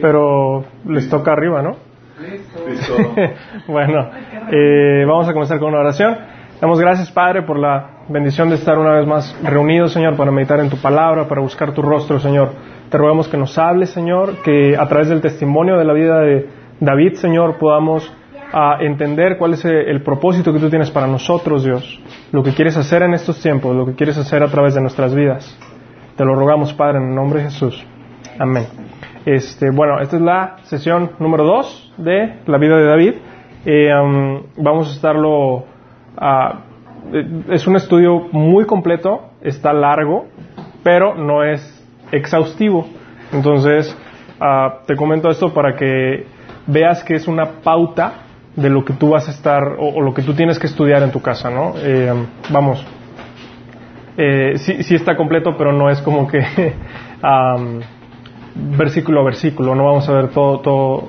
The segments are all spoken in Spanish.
Pero les toca arriba, ¿no? Listo. bueno, eh, vamos a comenzar con una oración. Damos gracias, Padre, por la bendición de estar una vez más reunidos, Señor, para meditar en tu palabra, para buscar tu rostro, Señor. Te rogamos que nos hables, Señor, que a través del testimonio de la vida de David, Señor, podamos ah, entender cuál es el propósito que tú tienes para nosotros, Dios. Lo que quieres hacer en estos tiempos, lo que quieres hacer a través de nuestras vidas. Te lo rogamos, Padre, en el nombre de Jesús. Amén. Este, bueno, esta es la sesión número 2 de la vida de David. Eh, vamos a estarlo. Uh, es un estudio muy completo, está largo, pero no es exhaustivo. Entonces, uh, te comento esto para que veas que es una pauta de lo que tú vas a estar o, lo que tú tienes que estudiar en tu casa, ¿no? Eh, vamos. Eh, sí, sí, está completo, pero no es como que. versículo a versículo, no vamos a ver todo, todo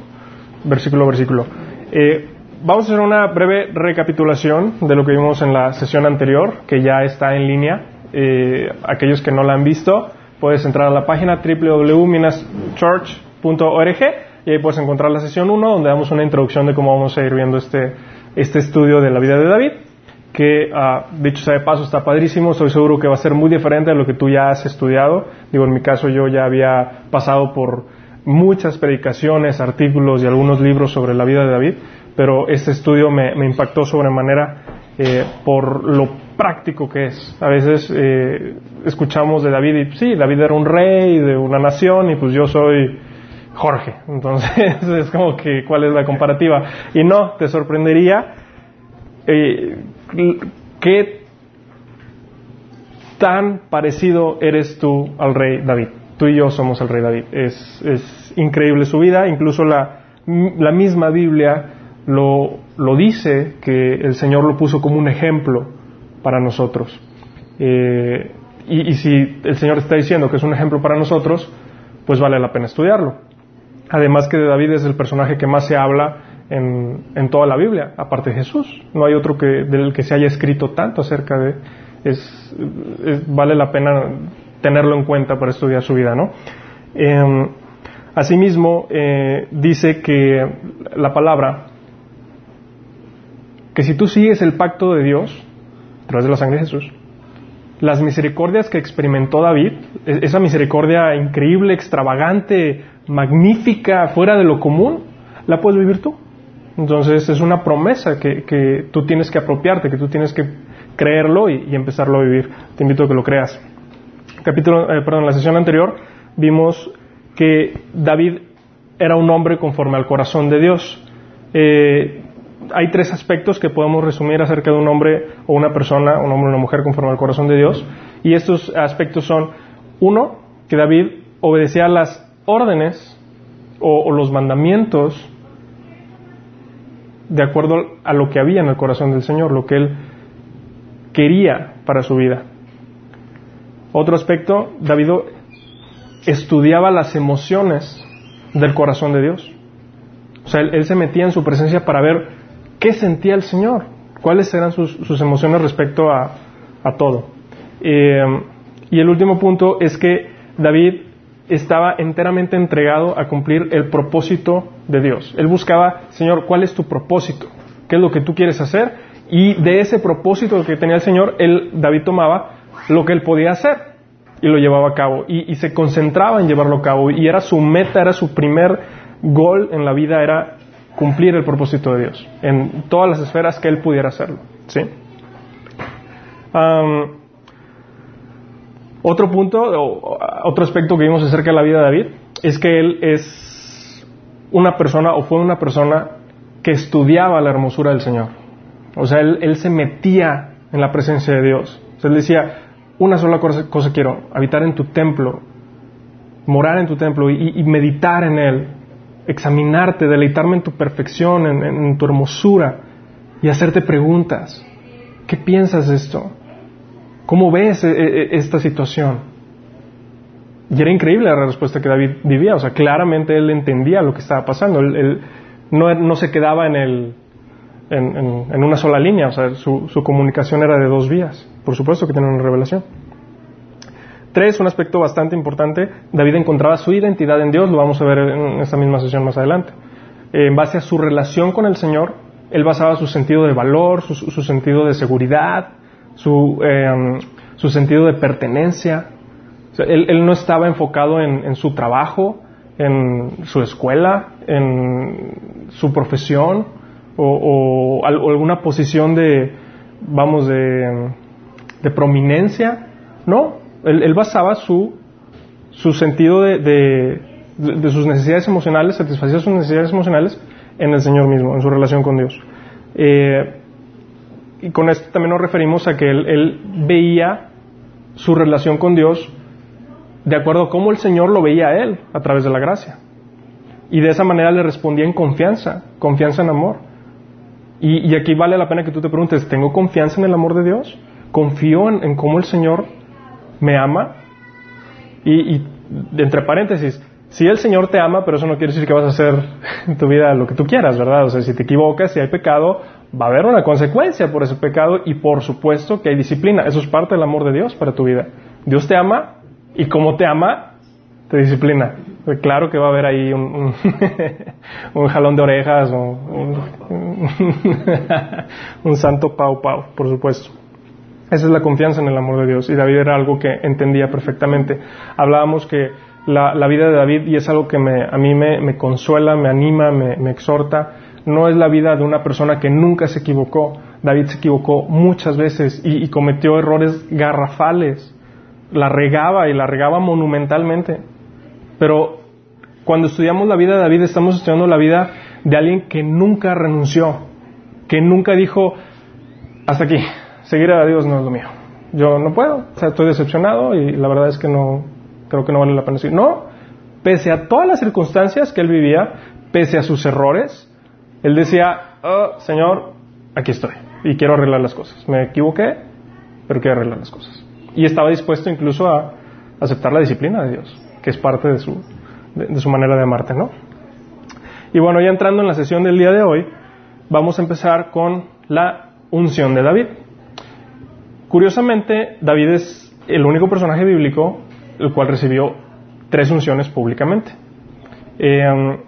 versículo a versículo. Eh, vamos a hacer una breve recapitulación de lo que vimos en la sesión anterior, que ya está en línea. Eh, aquellos que no la han visto, puedes entrar a la página www.minaschurch.org y ahí puedes encontrar la sesión 1, donde damos una introducción de cómo vamos a ir viendo este, este estudio de la vida de David que uh, dicho sea de paso está padrísimo, estoy seguro que va a ser muy diferente a lo que tú ya has estudiado. Digo, en mi caso yo ya había pasado por muchas predicaciones, artículos y algunos libros sobre la vida de David, pero este estudio me, me impactó sobremanera eh, por lo práctico que es. A veces eh, escuchamos de David y sí, David era un rey de una nación y pues yo soy Jorge. Entonces es como que cuál es la comparativa. Y no, te sorprendería. Eh, ¿qué tan parecido eres tú al rey David? Tú y yo somos el rey David. Es, increíble su vida, incluso la, la misma Biblia lo, lo, dice que el Señor lo puso como un ejemplo para nosotros. Eh, y, y si el Señor está diciendo que es un ejemplo para nosotros, pues vale la pena estudiarlo. Además que de David es el personaje que más se habla en, toda la Biblia, aparte de Jesús. No hay otro que, del que se haya escrito tanto acerca de. Es, vale la pena tenerlo en cuenta para estudiar su vida, ¿no? Eh, asimismo, eh, dice que la palabra, que si tú sigues el pacto de Dios, a través de la sangre de Jesús, las misericordias que experimentó David, esa misericordia increíble, extravagante, magnífica, fuera de lo común, la puedes vivir tú. Entonces es una promesa que, que, tú tienes que apropiarte, que tú tienes que creerlo y, y empezarlo a vivir. Te invito a que lo creas. Capítulo, eh, perdón, en la sesión anterior vimos que David era un hombre conforme al corazón de Dios. Eh, hay tres aspectos que podemos resumir acerca de un hombre o una persona, un hombre o una mujer conforme al corazón de Dios. Y estos aspectos son, uno, que David obedecía las órdenes o, o los mandamientos de acuerdo a lo que había en el corazón del Señor, lo que Él quería para su vida. Otro aspecto, David estudiaba las emociones del corazón de Dios. O sea, él, se metía en su presencia para ver qué sentía el Señor, cuáles eran sus, sus emociones respecto a, a todo. Eh, y el último punto es que David estaba enteramente entregado a cumplir el propósito de Dios. Él buscaba, Señor, ¿cuál es tu propósito? ¿Qué es lo que tú quieres hacer? Y de ese propósito que tenía el Señor, él, David tomaba lo que él podía hacer y lo llevaba a cabo. Y, se concentraba en llevarlo a cabo. Y era su meta, era su primer gol en la vida, era cumplir el propósito de Dios en todas las esferas que él pudiera hacerlo. ¿sí? Otro punto, otro aspecto que vimos acerca de la vida de David, es que él es una persona, o fue una persona, que estudiaba la hermosura del Señor. O sea, él, se metía en la presencia de Dios. O sea, él decía, una sola cosa, quiero, habitar en tu templo, morar en tu templo y, y meditar en él, examinarte, deleitarme en tu perfección, en, en, tu hermosura y hacerte preguntas. ¿Qué piensas de esto? ¿Cómo ves esta situación? Y era increíble la respuesta que David vivía, o sea, claramente él entendía lo que estaba pasando, él, no, no, se quedaba en, el, en, en, una sola línea, o sea, su, su, comunicación era de dos vías, por supuesto que tiene una revelación. tres, un aspecto bastante importante, David encontraba su identidad en Dios, lo vamos a ver en esta misma sesión más adelante. en base a su relación con el Señor, él basaba su sentido de valor, su, sentido de seguridad, su, em, su, sentido de pertenencia. él, no estaba enfocado en, su trabajo, en su escuela, en su profesión o, alguna posición de, vamos, de, de prominencia. No, él, basaba su, su sentido de, de, sus necesidades emocionales, satisfacía sus necesidades emocionales en el Señor mismo, en su relación con Dios. Eh, y con esto también nos referimos a que él, veía su relación con Dios de acuerdo a cómo el Señor lo veía a él a través de la gracia. Y de esa manera le respondía en confianza, confianza en amor. Y, aquí vale la pena que tú te preguntes, ¿tengo confianza en el amor de Dios? ¿Confío en, cómo el Señor me ama? Y, y, entre paréntesis, si el Señor te ama, pero eso no quiere decir que vas a hacer en tu vida lo que tú quieras, ¿verdad? O sea, si te equivocas, si hay pecado, va a haber una consecuencia por ese pecado y por supuesto que hay disciplina. Eso es parte del amor de Dios para tu vida. Dios te ama y como te ama, te disciplina. Claro que va a haber ahí un, jalón de orejas o un, santo pau pau, por supuesto. Esa es la confianza en el amor de Dios y David era algo que entendía perfectamente. Hablábamos que la, vida de David, y es algo que a mí me, consuela, me anima, me, exhorta, no es la vida de una persona que nunca se equivocó. David se equivocó muchas veces y, cometió errores garrafales. La regaba y la regaba monumentalmente. Pero cuando estudiamos la vida de David estamos estudiando la vida de alguien que nunca renunció, que nunca dijo, hasta aquí, seguir a Dios no es lo mío. Yo no puedo, o sea, estoy decepcionado y la verdad es que no, creo que no vale la pena decir. No, pese a todas las circunstancias que él vivía, pese a sus errores, él decía, oh, Señor, aquí estoy y quiero arreglar las cosas. Me equivoqué, pero quiero arreglar las cosas. Y estaba dispuesto incluso a aceptar la disciplina de Dios, que es parte de su, de, su manera de amarte, ¿no? Y bueno, ya entrando en la sesión del día de hoy, vamos a empezar con la unción de David. Curiosamente, David es el único personaje bíblico el cual recibió tres unciones públicamente. Eh,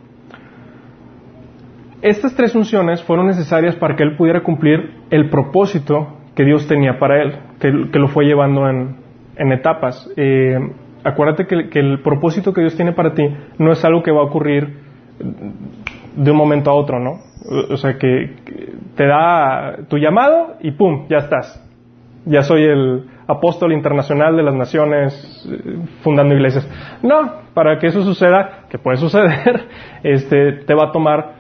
estas tres unciones fueron necesarias para que él pudiera cumplir el propósito que Dios tenía para él, que, lo fue llevando en, etapas. Eh, acuérdate que, el propósito que Dios tiene para ti no es algo que va a ocurrir de un momento a otro, ¿no? O sea, que te da tu llamado y ¡pum! Ya estás. Ya soy el, apóstol internacional de las naciones eh, fundando iglesias. No, para que eso suceda, que puede suceder, este, te va a tomar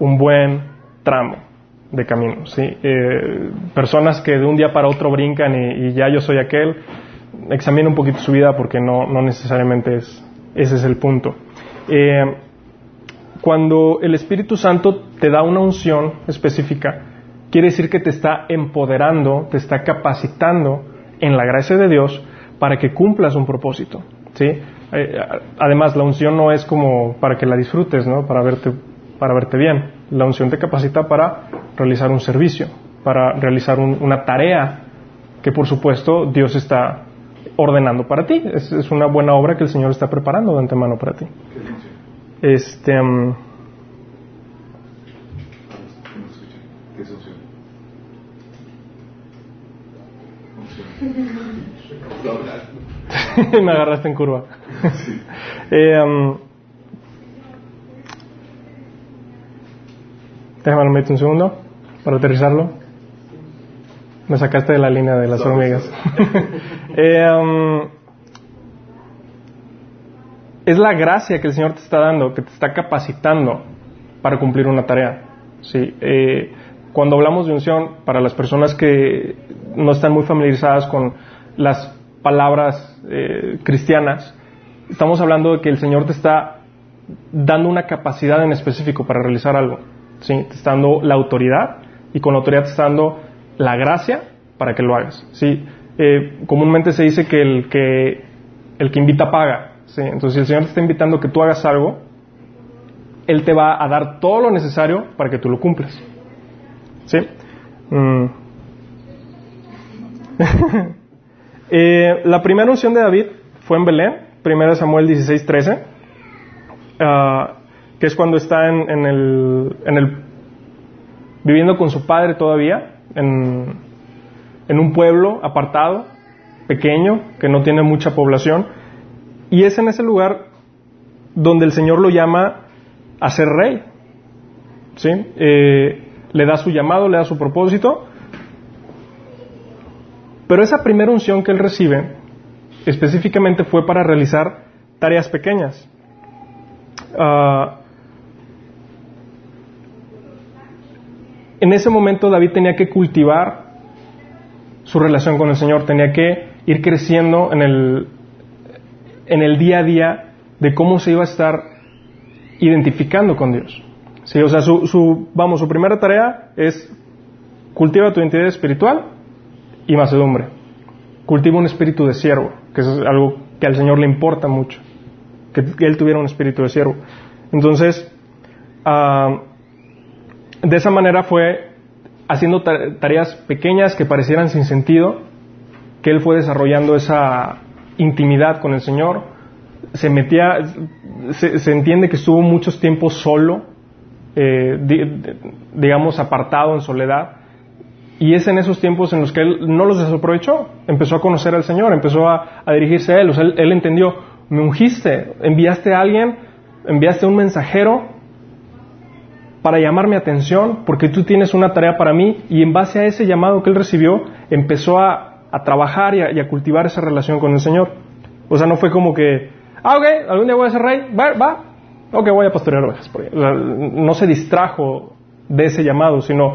un buen tramo de camino. ¿sí? Eh, personas que de un día para otro brincan y, ya yo soy aquel, examina un poquito su vida porque no, no necesariamente es, ese es el punto. Eh, cuando el Espíritu Santo te da una unción específica, quiere decir que te está empoderando, te está capacitando en la gracia de Dios para que cumplas un propósito. ¿sí? Eh, además, la unción no es como para que la disfrutes, ¿no? para, verte, para verte bien. La unción te capacita para realizar un servicio, para realizar una tarea que por supuesto Dios está ordenando para ti. Es, una buena obra que el Señor está preparando de antemano para ti. Este, um, Me agarraste en curva. eh, um, déjame meter un segundo para aterrizarlo. Me sacaste de la línea de las hormigas. eh, um, es la gracia que el Señor te está dando, que te está capacitando para cumplir una tarea. Sí, eh, cuando hablamos de unción, para las personas que no están muy familiarizadas con las palabras eh, cristianas, estamos hablando de que el Señor te está dando una capacidad en específico para realizar algo. ¿Sí? Te está dando la autoridad y con la autoridad te está dando la gracia para que lo hagas. ¿sí? Eh, comúnmente se dice que el que, el que invita paga. ¿sí? Entonces, si el Señor te está invitando a que tú hagas algo, Él te va a dar todo lo necesario para que tú lo cumplas. ¿Sí? Mm. Eh, la primera unción de David fue en Belén, 1 Samuel 16, 13, ah, que es cuando está en, el, en, el, viviendo con su padre todavía, en, en un pueblo apartado, pequeño, que no tiene mucha población, y es en ese lugar donde el Señor lo llama a ser rey. ¿Sí? Eh, le da su llamado, le da su propósito. Pero esa primera unción que él recibe específicamente fue para realizar tareas pequeñas. Ah, en ese momento David tenía que cultivar su relación con el Señor, tenía que ir creciendo en el, en el día a día de cómo se iba a estar identificando con Dios. Sí, o sea, su, vamos, su primera tarea es cultiva tu identidad espiritual y macedumbre. Cultiva un espíritu de siervo, que es algo que al Señor le importa mucho, que, Él tuviera un espíritu de siervo. Entonces, ah, de esa manera fue haciendo tareas pequeñas que parecieran sin sentido, que Él fue desarrollando esa intimidad con el Señor, se metía, se, entiende que estuvo muchos tiempos solo, eh, digamos apartado en soledad, y es en esos tiempos en los que él no los desaprovechó, empezó a conocer al Señor, empezó a, dirigirse a Él, él, entendió, me ungiste, enviaste a alguien, enviaste un mensajero para llamar mi atención, porque tú tienes una tarea para mí, y en base a ese llamado que él recibió, empezó a, trabajar y a, cultivar esa relación con el Señor. O sea, no fue como que, ah, ok, algún día voy a ser rey, va, va, ok, voy a pastorear ovejas. no se distrajo de ese llamado, sino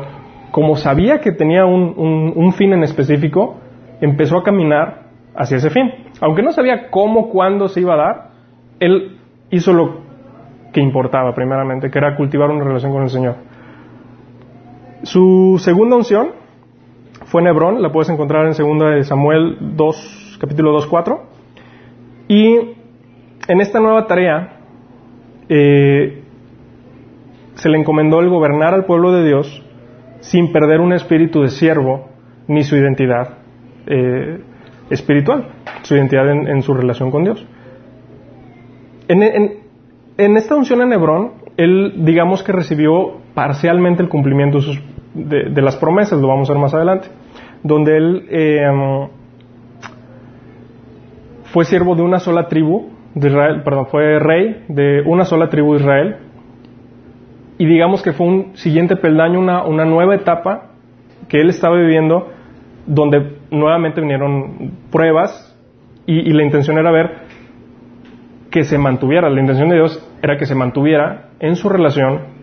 como sabía que tenía un, fin en específico, empezó a caminar hacia ese fin. Aunque no sabía cómo, cuándo se iba a dar, él hizo lo que importaba primeramente, que era cultivar una relación con el Señor. Su segunda unción fue en Hebrón, la puedes encontrar en 2 Samuel 2, capítulo 2, 4. Y en esta nueva tarea eh, se le encomendó el gobernar al pueblo de Dios sin perder un espíritu de siervo ni su identidad eh, espiritual, su identidad en, su relación con Dios. En, esta unción en Hebrón, él digamos que recibió parcialmente el cumplimiento de, las promesas, lo vamos a ver más adelante, donde él eh, fue siervo de una sola tribu de Israel, perdón, fue rey de una sola tribu de Israel. Y digamos que fue un siguiente peldaño, una, una nueva etapa que él estaba viviendo, donde nuevamente vinieron pruebas y, la intención era ver que se mantuviera, la intención de Dios era que se mantuviera en su relación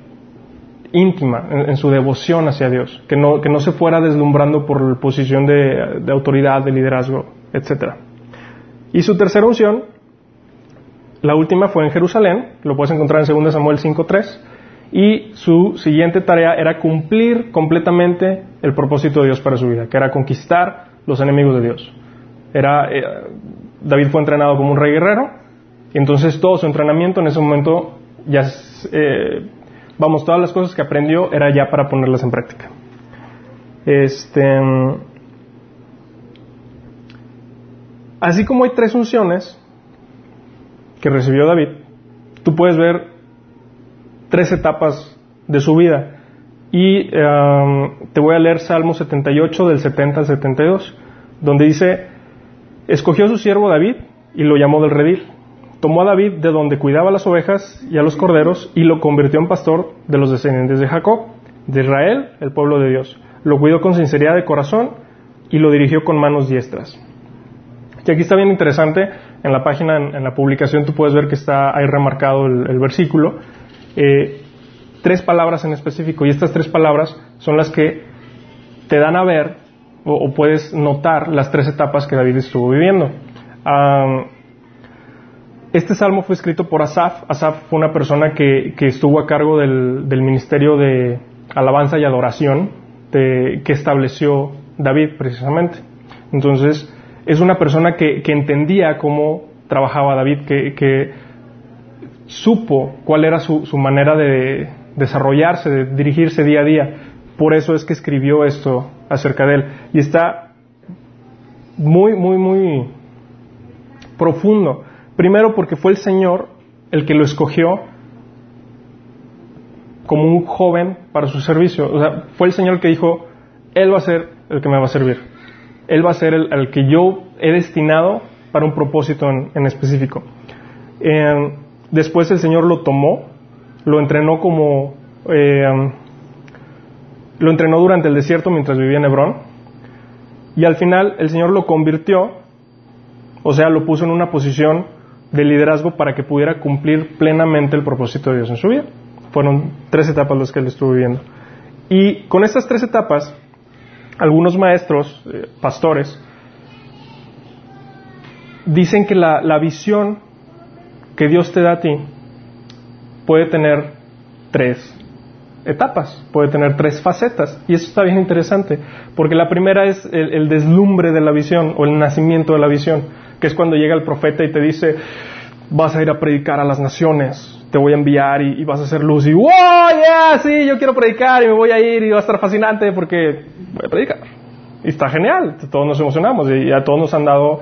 íntima, en, su devoción hacia Dios, que no, que no se fuera deslumbrando por posición de, autoridad, de liderazgo, etc. Y su tercera unción la última fue en Jerusalén, lo puedes encontrar en 2 Samuel 5.3, y su siguiente tarea era cumplir completamente el propósito de Dios para su vida, que era conquistar los enemigos de Dios. Era, eh, David fue entrenado como un rey guerrero, entonces todo su entrenamiento en ese momento, ya, eh, vamos, todas las cosas que aprendió era ya para ponerlas en práctica. Este, así como hay tres unciones, que recibió David, tú puedes ver tres etapas de su vida. Y um, te voy a leer Salmo 78 del 70 al 72, donde dice, escogió a su siervo David y lo llamó del redil. Tomó a David de donde cuidaba las ovejas y a los corderos y lo convirtió en pastor de los descendientes de Jacob, de Israel, el pueblo de Dios. Lo cuidó con sinceridad de corazón y lo dirigió con manos diestras. Y aquí está bien interesante en la página, en, la publicación, tú puedes ver que está ahí remarcado el, versículo. Eh, tres palabras en específico, y estas tres palabras son las que te dan a ver o, puedes notar las tres etapas que David estuvo viviendo. Este salmo fue escrito por Asaf. Asaf fue una persona que, estuvo a cargo del, ministerio de alabanza y adoración que estableció David precisamente. Entonces, es una persona que, entendía cómo trabajaba David, que, supo cuál era su, manera de desarrollarse, de dirigirse día a día. Por eso es que escribió esto acerca de él. Y está muy, muy, muy profundo. Primero porque fue el Señor el que lo escogió como un joven para su servicio. O sea, fue el Señor el que dijo, Él va a ser el que me va a servir. Él va a ser el, que yo he destinado para un propósito en, específico. Eh, después el Señor lo tomó, lo entrenó como... Eh, lo entrenó durante el desierto mientras vivía en Hebrón. Y al final el Señor lo convirtió, o sea, lo puso en una posición de liderazgo para que pudiera cumplir plenamente el propósito de Dios en su vida. Fueron tres etapas las que él estuvo viviendo. Y con estas tres etapas, algunos maestros, eh, pastores, dicen que la, la visión que Dios te da a ti puede tener tres etapas, puede tener tres facetas. Y eso está bien interesante, porque la primera es el, deslumbre de la visión o el nacimiento de la visión, que es cuando llega el profeta y te dice, vas a ir a predicar a las naciones, te voy a enviar y, vas a hacer luz y, wow, yeah, sí, yo quiero predicar y me voy a ir y va a estar fascinante porque voy a predicar. Y está genial, todos nos emocionamos y a todos nos han dado,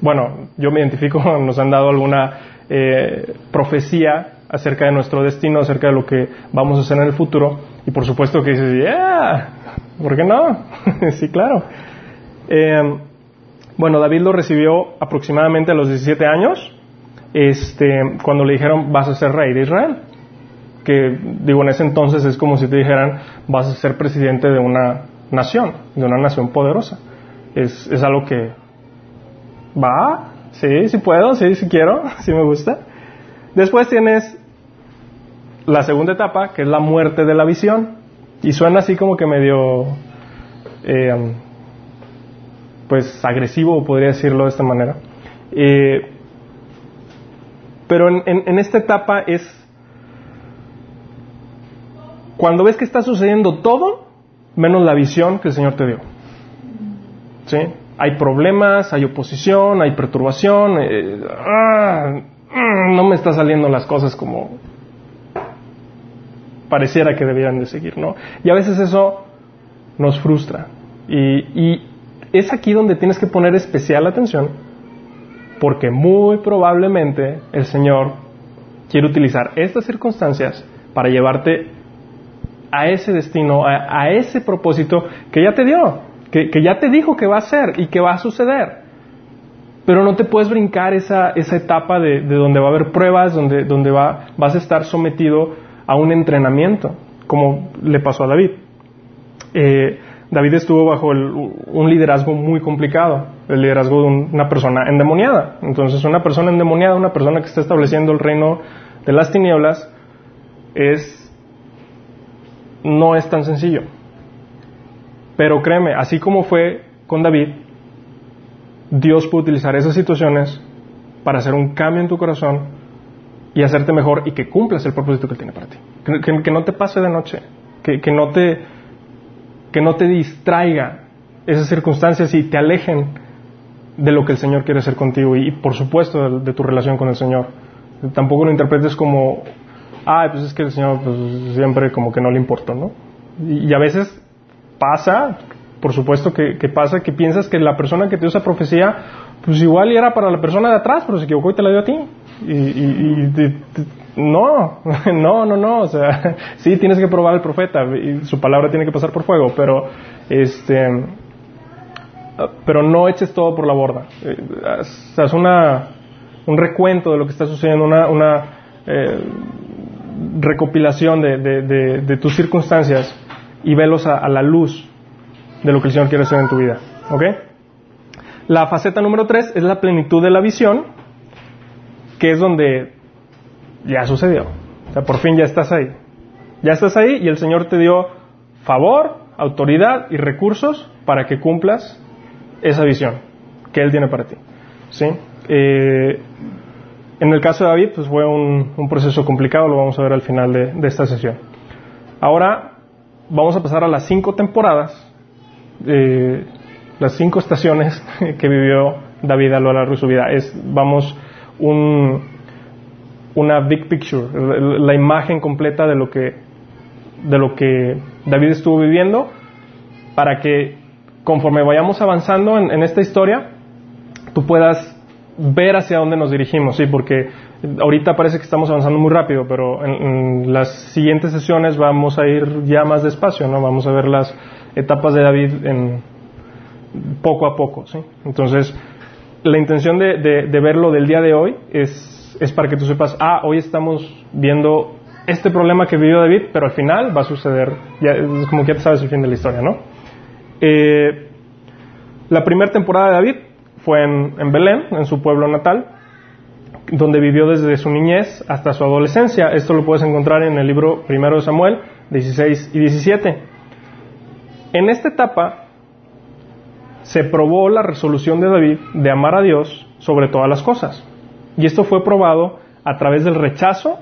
bueno, yo me identifico, nos han dado alguna eh, profecía acerca de nuestro destino, acerca de lo que vamos a hacer en el futuro. Y por supuesto que dices, yeah, ¿por qué no? sí, claro. Eh, bueno, David lo recibió aproximadamente a los 17 años, este, cuando le dijeron, vas a ser rey de Israel. Que, digo, en ese entonces es como si te dijeran, vas a ser presidente de una nación, de una nación poderosa. Es, es algo que va, sí, sí puedo, sí, sí quiero, sí me gusta. Después tienes la segunda etapa, que es la muerte de la visión. Y suena así como que medio, eh, pues, agresivo, podría decirlo de esta manera. Eh, pero en, esta etapa es cuando ves que está sucediendo todo, menos la visión que el Señor te dio. ¿Sí? Hay problemas, hay oposición, hay perturbación. Eh, ah, mm, no me están saliendo las cosas como pareciera que debieran de seguir, ¿no? Y a veces eso nos frustra. Y, es aquí donde tienes que poner especial atención, porque muy probablemente el Señor quiere utilizar estas circunstancias para llevarte a ese destino, a, ese propósito que ya te dio, que, ya te dijo que va a ser y que va a suceder. Pero no te puedes brincar esa, esa etapa de, donde va a haber pruebas, donde, donde va, vas a estar sometido a un entrenamiento, como le pasó a David. Eh, David estuvo bajo un liderazgo muy complicado, el liderazgo de una persona endemoniada. Entonces, una persona endemoniada, una persona que está estableciendo el reino de las tinieblas, es no es tan sencillo. Pero créeme, así como fue con David, Dios puede utilizar esas situaciones para hacer un cambio en tu corazón y hacerte mejor y que cumplas el propósito que tiene para ti. Que, no te pase de noche, que, no te, que no te distraiga esas circunstancias y te alejen de lo que el Señor quiere hacer contigo y, por supuesto de, tu relación con el Señor. Tampoco lo interpretes como, ah, pues es que el Señor pues, siempre como que no le importa, ¿no? Y, a veces pasa, por supuesto que, pasa, que piensas que la persona que te dio esa profecía, pues igual era para la persona de atrás, pero se equivocó y te la dio a ti. Y, y, no, no, no, no, o sea, sí tienes que probar al profeta y su palabra tiene que pasar por fuego, pero este pero no eches todo por la borda. Eh, haz, una, un recuento de lo que está sucediendo, una, una eh, recopilación de, de, de, tus circunstancias y velos a, a, la luz de lo que el Señor quiere hacer en tu vida. ¿Ok? La faceta número tres es la plenitud de la visión que es donde ya sucedió. O sea, por fin ya estás ahí. Ya estás ahí y el Señor te dio favor, autoridad y recursos para que cumplas esa visión que Él tiene para ti. ¿Sí? Eh, en el caso de David, pues fue un, proceso complicado, lo vamos a ver al final de, esta sesión. Ahora vamos a pasar a las cinco temporadas, eh, las cinco estaciones que vivió David a lo largo de su vida. Es, vamos un, una big picture, la imagen completa de lo que de lo que David estuvo viviendo para que conforme vayamos avanzando en, esta historia tú puedas ver hacia dónde nos dirigimos, sí, porque ahorita parece que estamos avanzando muy rápido, pero en, las siguientes sesiones vamos a ir ya más despacio, ¿no? Vamos a ver las etapas de David en poco a poco, ¿sí? Entonces, la intención de, de, verlo del día de hoy es, es para que tú sepas, ah, hoy estamos viendo este problema que vivió David, pero al final va a suceder, ya, como que ya te sabes el fin de la historia, ¿no? Eh, la primera temporada de David fue en, Belén, en su pueblo natal, donde vivió desde su niñez hasta su adolescencia. Esto lo puedes encontrar en el libro primero de Samuel, 16 y 17. En esta etapa se probó la resolución de David de amar a Dios sobre todas las cosas. Y esto fue probado a través del rechazo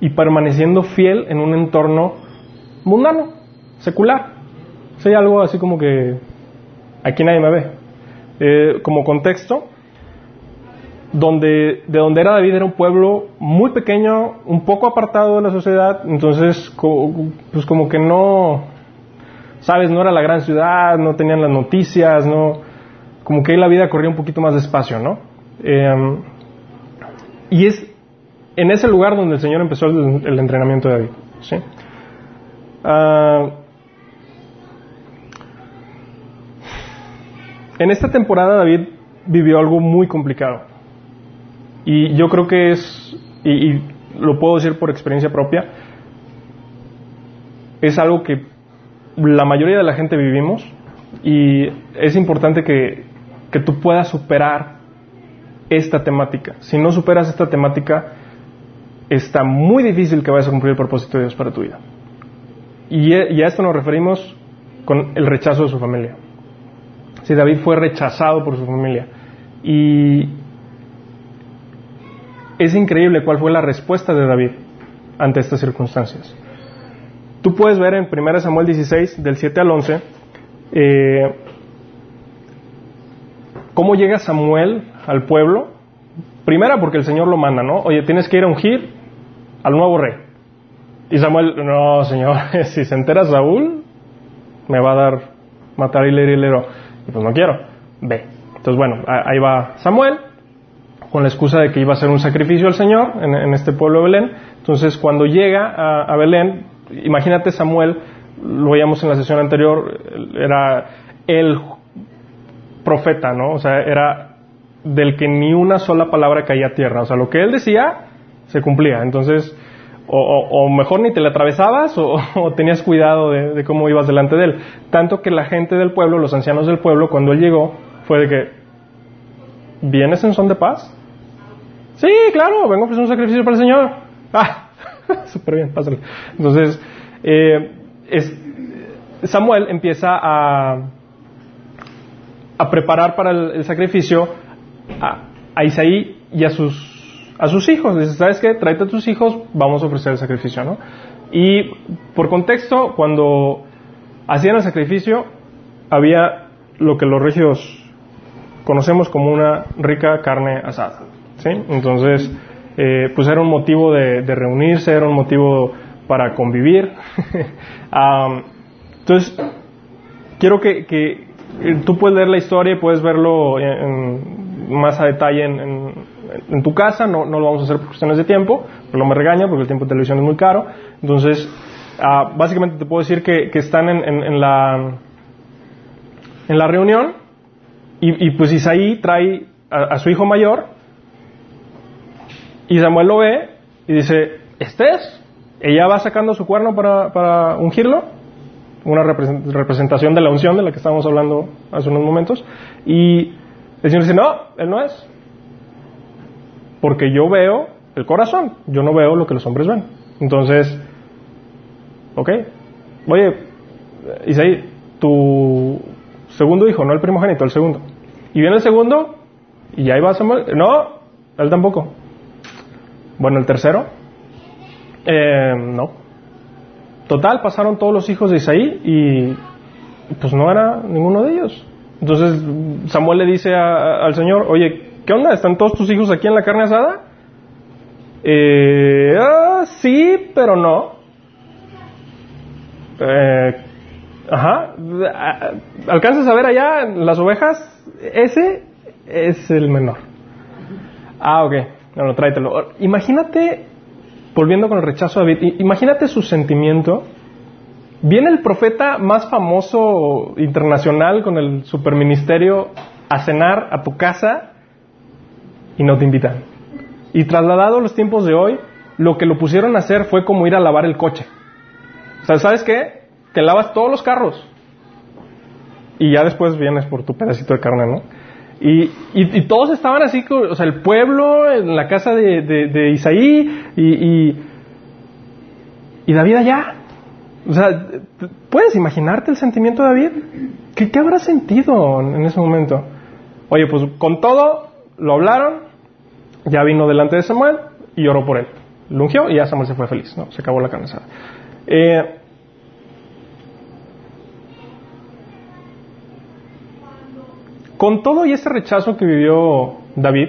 y permaneciendo fiel en un entorno mundano, secular. Si hay algo así como que aquí nadie me ve. Eh, como contexto, donde, de donde era David era un pueblo muy pequeño, un poco apartado de la sociedad, entonces pues como que no, sabes, no era la gran ciudad, no tenían las noticias, no, como que ahí la vida corría un poquito más despacio, ¿no? Em, y es en ese lugar donde el Señor empezó el, entrenamiento de David, ¿sí? Ah, en esta temporada David vivió algo muy complicado. Y yo creo que es, y, lo puedo decir por experiencia propia, es algo que la mayoría de la gente vivimos y es importante que, que tú puedas superar esta temática. Si no superas esta temática, está muy difícil que vayas a cumplir el propósito de Dios para tu vida. Y, y a esto nos referimos con el rechazo de su familia. Si David fue rechazado por su familia. Y es increíble cuál fue la respuesta de David ante estas circunstancias. Tú puedes ver en 1 Samuel 16, del 7 al 11, eh, cómo llega Samuel al pueblo. Primera porque el Señor lo manda, ¿no? Oye, tienes que ir a ungir al nuevo rey. Y Samuel, no, Señor, si se entera Saúl, me va a dar matar y leer y leer. Y pues no quiero, ve. Entonces, bueno, ahí va Samuel, con la excusa de que iba a hacer un sacrificio al Señor en, este pueblo de Belén. Entonces, cuando llega a, Belén, imagínate Samuel, lo veíamos en la sesión anterior, era el profeta, ¿no? O sea, era del que ni una sola palabra caía a tierra. O sea, lo que él decía se cumplía. Entonces, o, mejor ni te le atravesabas o, tenías cuidado de, cómo ibas delante de él. Tanto que la gente del pueblo, los ancianos del pueblo, cuando él llegó, fue de que, ¿vienes en son de paz? Sí, claro, vengo a ofrecer un sacrificio para el Señor. Ah, súper bien, pásale. Entonces, eh, Samuel empieza a, a preparar para el, sacrificio a, a Isaí y a sus a sus hijos. Dice, ¿sabes qué? Tráete a tus hijos, vamos a ofrecer el sacrificio, ¿no? Y por contexto, cuando hacían el sacrificio, había lo que los regios conocemos como una rica carne asada, ¿sí? Entonces, eh, pues era un motivo de, reunirse, era un motivo para convivir. entonces, quiero que, que, tú puedes leer la historia y puedes verlo más a detalle en, en tu casa, no, no, lo vamos a hacer por cuestiones de tiempo, pero no me regaña porque el tiempo de televisión es muy caro. Entonces, ah, básicamente te puedo decir que, están en, en, la, en la reunión y, y pues Isaí trae a, su hijo mayor y Samuel lo ve y dice, ¿este es? Ella va sacando su cuerno para ungirlo, una representación de la unción de la que estábamos hablando hace unos momentos, y el Señor dice, no, él no es porque yo veo el corazón, yo no veo lo que los hombres ven. Entonces, ok, oye, Isaí, tu segundo hijo, no el primogénito, el segundo. Y viene el segundo, y ahí va Samuel, no, él tampoco. Bueno, el tercero, eh, no. Total, pasaron todos los hijos de Isaí y pues no era ninguno de ellos. Entonces Samuel le dice al Señor, oye, ¿qué onda? ¿Están todos tus hijos aquí en la carne asada? Eh, ah, sí, pero no. Eh, ajá. ¿Alcanzas a ver allá las ovejas? Ese es el menor. Ah, ok. No, no, tráetelo. Imagínate, volviendo con el rechazo a David, imagínate su sentimiento. Viene el profeta más famoso internacional con el superministerio a cenar a tu casa y no te invitan. Y trasladado a los tiempos de hoy, lo que lo pusieron a hacer fue como ir a lavar el coche. O sea, ¿sabes qué? Te lavas todos los carros. Y ya después vienes por tu pedacito de carne, ¿no? Y, y, todos estaban así, o sea, el pueblo en la casa de, de, Isaí y, y, David allá. O sea, ¿puedes imaginarte el sentimiento de David? ¿Qué, ¿Qué, habrá sentido en ese momento? Oye, pues con todo lo hablaron, ya vino delante de Samuel y oró por él. Lo ungió y ya Samuel se fue feliz, ¿no? Se acabó la carne eh, con todo y ese rechazo que vivió David,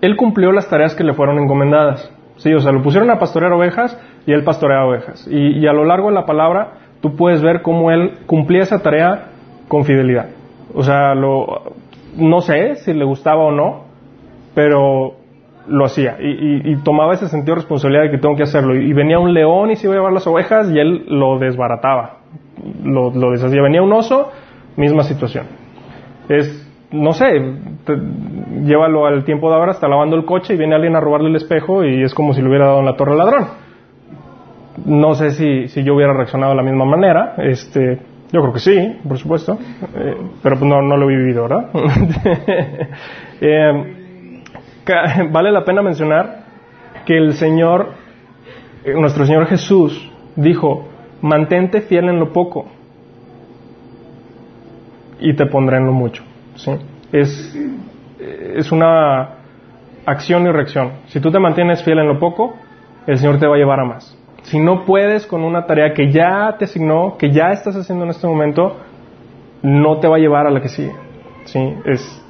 él cumplió las tareas que le fueron encomendadas. Sí, o sea, lo pusieron a pastorear ovejas y él pastoreaba ovejas. Y, a lo largo de la palabra tú puedes ver cómo él cumplía esa tarea con fidelidad. O sea, lo, no sé si le gustaba o no, pero lo hacía y, tomaba ese sentido de responsabilidad de que tengo que hacerlo. Y, venía un león y se iba a llevar las ovejas y él lo desbarataba, lo, deshacía. Venía un oso, misma situación. Es, no sé, llévalo al tiempo de ahora, está lavando el coche y viene alguien a robarle el espejo y es como si le hubiera dado en la torre al ladrón. No sé si, si yo hubiera reaccionado de la misma manera, este, yo creo que sí, por supuesto, eh, pero pues no, no lo he vivido, ¿verdad? eh, vale la pena mencionar que el Señor, eh, nuestro Señor Jesús, dijo, mantente fiel en lo poco y te pondré en lo mucho. ¿sí? Es, es una acción y reacción. Si tú te mantienes fiel en lo poco, el Señor te va a llevar a más. Si no puedes con una tarea que ya te asignó, que ya estás haciendo en este momento, no te va a llevar a la que sigue. ¿sí? Es,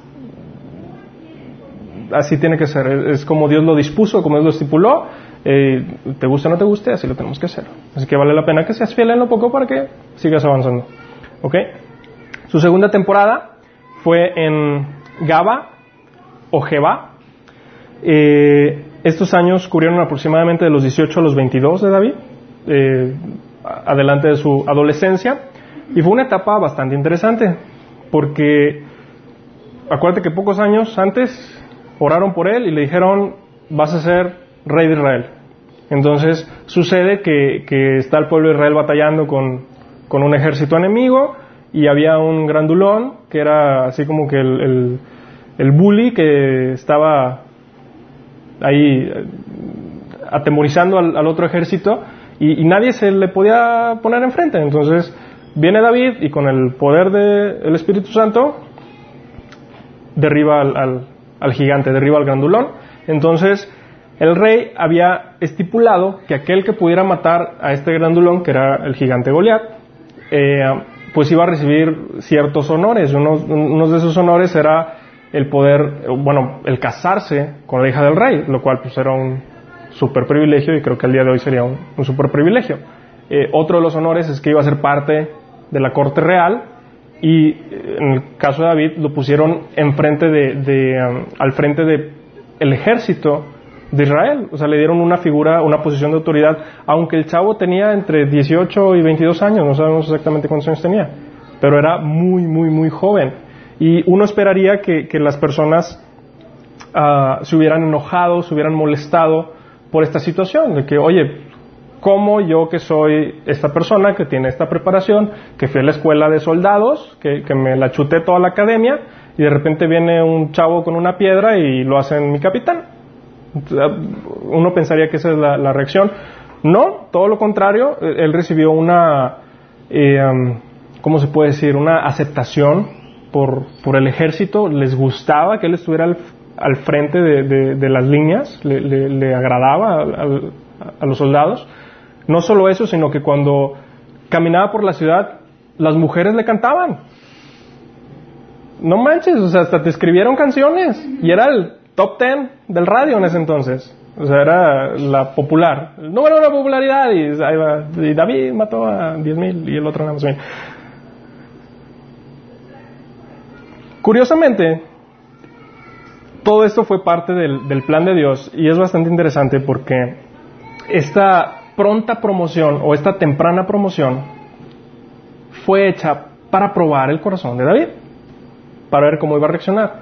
así tiene que ser. Es, como Dios lo dispuso, como Dios lo estipuló. Eh, te guste o no te guste, así lo tenemos que hacer. Así que vale la pena que seas fiel en lo poco para que sigas avanzando. ¿Ok? Su segunda temporada fue en Gaba o Jeba. Eh, estos años cubrieron aproximadamente de los 18 a los 22 de David, eh, adelante de su adolescencia. Y fue una etapa bastante interesante, porque acuérdate que pocos años antes oraron por él y le dijeron, vas a ser rey de Israel. Entonces sucede que, está el pueblo de Israel batallando con, un ejército enemigo y había un grandulón que era así como que el, el, bully que estaba ahí eh, atemorizando al, otro ejército y, nadie se le podía poner enfrente. Entonces viene David y con el poder del Espíritu Santo derriba al, al gigante, derriba al grandulón. Entonces, el rey había estipulado que aquel que pudiera matar a este grandulón, que era el gigante Goliat, eh, pues iba a recibir ciertos honores. Uno, de esos honores era el poder, bueno, el casarse con la hija del rey, lo cual pues era un super privilegio y creo que al día de hoy sería un, super privilegio. Eh, otro de los honores es que iba a ser parte de la corte real y eh, en el caso de David lo pusieron enfrente de, um, al frente del el ejército de Israel, o sea, le dieron una figura, una posición de autoridad, aunque el chavo tenía entre 18 y 22 años, no sabemos exactamente cuántos años tenía, pero era muy, muy, muy joven. Y uno esperaría que, las personas ah, se hubieran enojado, se hubieran molestado por esta situación, de que, oye, como yo que soy esta persona que tiene esta preparación, que fui a la escuela de soldados, que, me la chuté toda la academia, y de repente viene un chavo con una piedra y lo hacen mi capitán. Uno pensaría que esa es la, reacción. No, todo lo contrario, él recibió una, eh, ¿cómo se puede decir? Una aceptación por, por, el ejército, les gustaba que él estuviera al, frente de, las líneas, le, agradaba a los soldados. No solo eso, sino que cuando caminaba por la ciudad, las mujeres le cantaban. No manches, o sea, hasta te escribieron canciones. Y era el top ten del radio en ese entonces. O sea, era la popular. El número de popularidad. Y, David mató a 10.000 y el otro nada más bien. Curiosamente, todo esto fue parte del, del plan de Dios y es bastante interesante porque esta pronta promoción o esta temprana promoción fue hecha para probar el corazón de David, para ver cómo iba a reaccionar.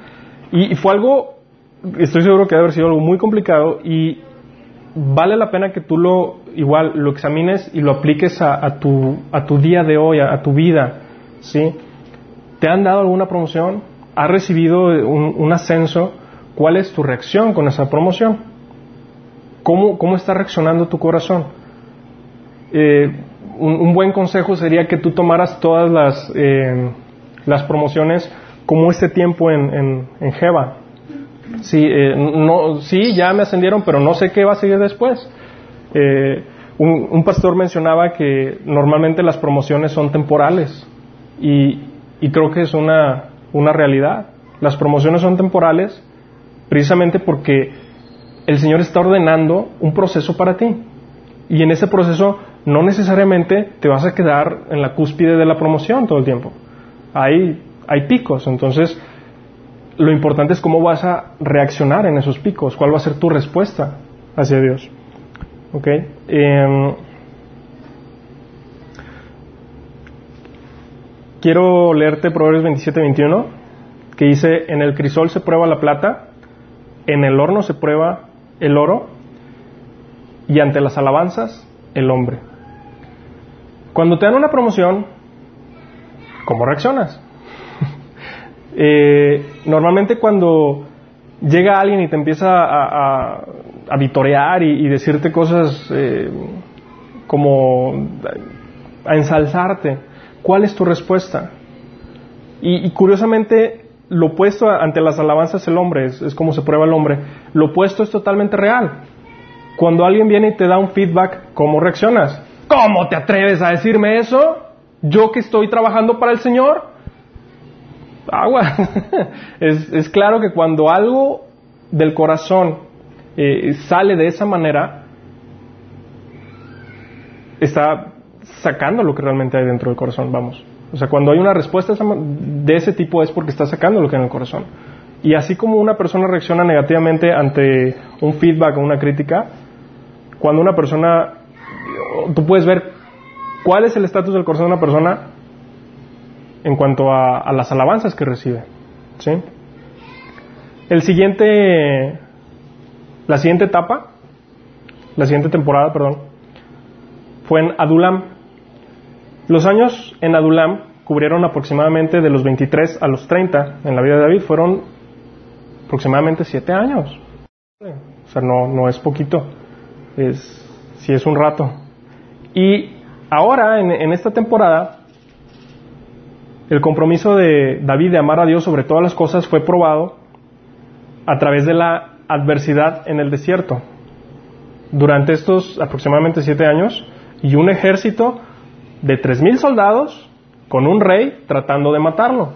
Y, fue algo, estoy seguro que debe haber sido algo muy complicado y vale la pena que tú lo igual lo examines y lo apliques a, tu, a tu día de hoy, a, tu vida. ¿sí? ¿Te han dado alguna promoción? ¿Has recibido un, ascenso? ¿Cuál es tu reacción con esa promoción? ¿Cómo, cómo está reaccionando tu corazón? Eh, un, buen consejo sería que tú tomaras todas las, eh, las promociones como este tiempo en, en, Jeva. Sí, eh, sí, ya me ascendieron, pero no sé qué va a seguir después. Eh, un, pastor mencionaba que normalmente las promociones son temporales y, y creo que es una, una realidad. Las promociones son temporales precisamente porque el Señor está ordenando un proceso para ti. Y en ese proceso no necesariamente te vas a quedar en la cúspide de la promoción todo el tiempo. Hay, hay picos, entonces lo importante es cómo vas a reaccionar en esos picos, cuál va a ser tu respuesta hacia Dios. ¿Ok? Em, quiero leerte Proverbios 27-21, que dice, en el crisol se prueba la plata, en el horno se prueba el oro, y ante las alabanzas el hombre. Cuando te dan una promoción, ¿cómo reaccionas? Eh, normalmente cuando llega alguien y te empieza a, vitorear y, decirte cosas eh, como a ensalzarte, ¿cuál es tu respuesta? Y, curiosamente, lo opuesto ante las alabanzas el hombre, es, es como se prueba el hombre, lo opuesto es totalmente real. Cuando alguien viene y te da un feedback, ¿cómo reaccionas? ¿Cómo te atreves a decirme eso? Yo que estoy trabajando para el Señor. Agua. es, claro que cuando algo del corazón eh, sale de esa manera, está sacando lo que realmente hay dentro del corazón, vamos. O sea, cuando hay una respuesta de ese tipo es porque está sacando lo que hay en el corazón. Y así como una persona reacciona negativamente ante un feedback o una crítica, cuando una persona tú puedes ver cuál es el estatus del corazón de una persona en cuanto a, las alabanzas que recibe. ¿sí? El siguiente, la siguiente etapa, la siguiente temporada, perdón, fue en Adulam. Los años en Adulam cubrieron aproximadamente de los 23 a los 30 en la vida de David, fueron aproximadamente 7 años. O sea, no, no es poquito, es, si es un rato. Y ahora, en, esta temporada, el compromiso de David de amar a Dios sobre todas las cosas fue probado a través de la adversidad en el desierto. Durante estos aproximadamente siete años, y un ejército de tres mil soldados con un rey tratando de matarlo.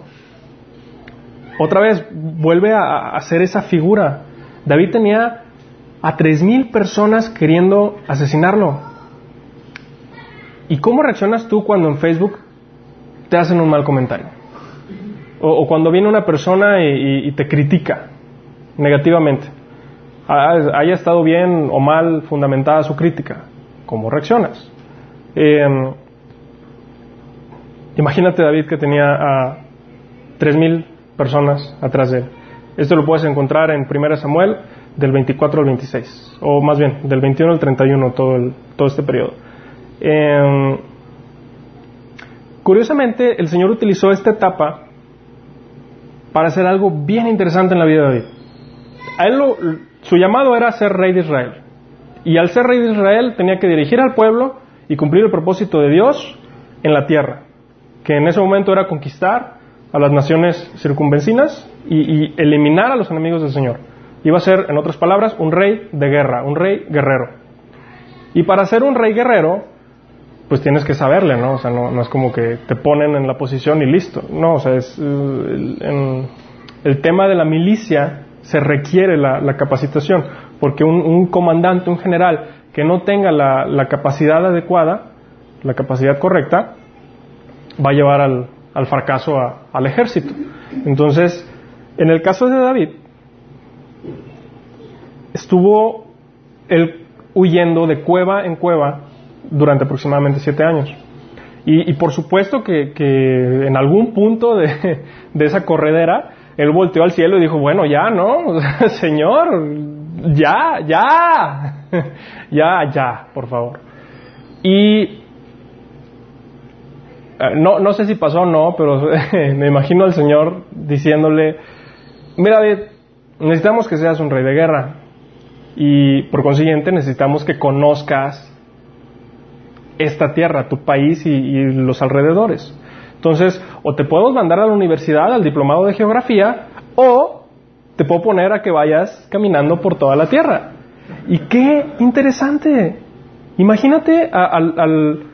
Otra vez vuelve a, hacer esa figura. David tenía a tres mil personas queriendo asesinarlo. ¿Y cómo reaccionas tú cuando en Facebook te hacen un mal comentario? O, cuando viene una persona y, te critica negativamente, haya estado bien o mal fundamentada su crítica, ¿cómo reaccionas? Em, imagínate David que tenía a 3.000 personas atrás de él. Esto lo puedes encontrar en 1 Samuel del 24 al 26, o más bien del 21 al 31, todo, el, todo este periodo. Em, curiosamente, el Señor utilizó esta etapa para hacer algo bien interesante en la vida de David. A él su llamado era ser rey de Israel. Y al ser rey de Israel tenía que dirigir al pueblo y cumplir el propósito de Dios en la tierra, que en ese momento era conquistar a las naciones circunvencinas y, y eliminar a los enemigos del Señor. Iba a ser, en otras palabras, un rey de guerra, un rey guerrero. Y para ser un rey guerrero, pues tienes que saberle, ¿no? O sea, no, es como que te ponen en la posición y listo. No, o sea, es, eh, en el tema de la milicia se requiere la, capacitación, porque un, comandante, un general que no tenga la, capacidad adecuada, la capacidad correcta, va a llevar al, fracaso al ejército. Entonces, en el caso de David, estuvo él huyendo de cueva en cueva durante aproximadamente siete años. Y, por supuesto que, en algún punto de, esa corredera, él volteó al cielo y dijo, bueno, ya, ¿no? Señor, ya, ya, ya, ya, por favor. Y eh, no, no sé si pasó o no, pero me imagino al Señor diciéndole, mira, necesitamos que seas un rey de guerra y por consiguiente necesitamos que conozcas esta tierra, tu país y, los alrededores. Entonces, o te podemos mandar a la universidad, al diplomado de geografía, o te puedo poner a que vayas caminando por toda la tierra. Y qué interesante. Imagínate al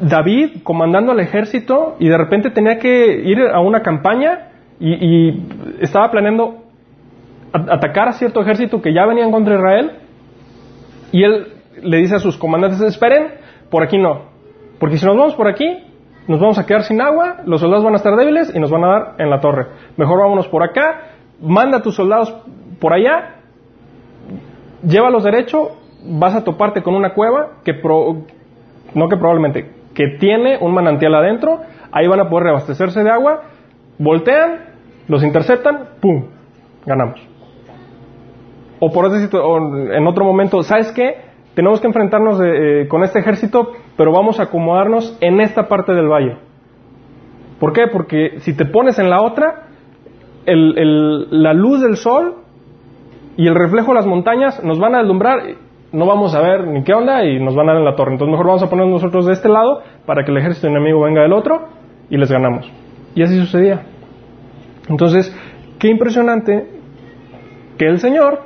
David comandando al ejército y de repente tenía que ir a una campaña y, estaba planeando atacar a cierto ejército que ya venían contra Israel y él le dice a sus comandantes, esperen, por aquí no, porque si nos vamos por aquí, nos vamos a quedar sin agua, los soldados van a estar débiles y nos van a dar en la torre. Mejor vámonos por acá, manda a tus soldados por allá, llévalos derecho, vas a toparte con una cueva que, no que probablemente, que tiene un manantial adentro, ahí van a poder reabastecerse de agua, voltean, los interceptan, ¡pum! Ganamos. O por en otro momento, ¿sabes qué? Tenemos que enfrentarnos eh, con este ejército, pero vamos a acomodarnos en esta parte del valle. ¿Por qué? Porque si te pones en la otra, la luz del sol y el reflejo de las montañas nos van a alumbrar no vamos a ver ni qué onda y nos van a dar en la torre. Entonces mejor vamos a poner nosotros de este lado para que el ejército enemigo venga del otro y les ganamos. Y así sucedía. Entonces, qué impresionante que el Señor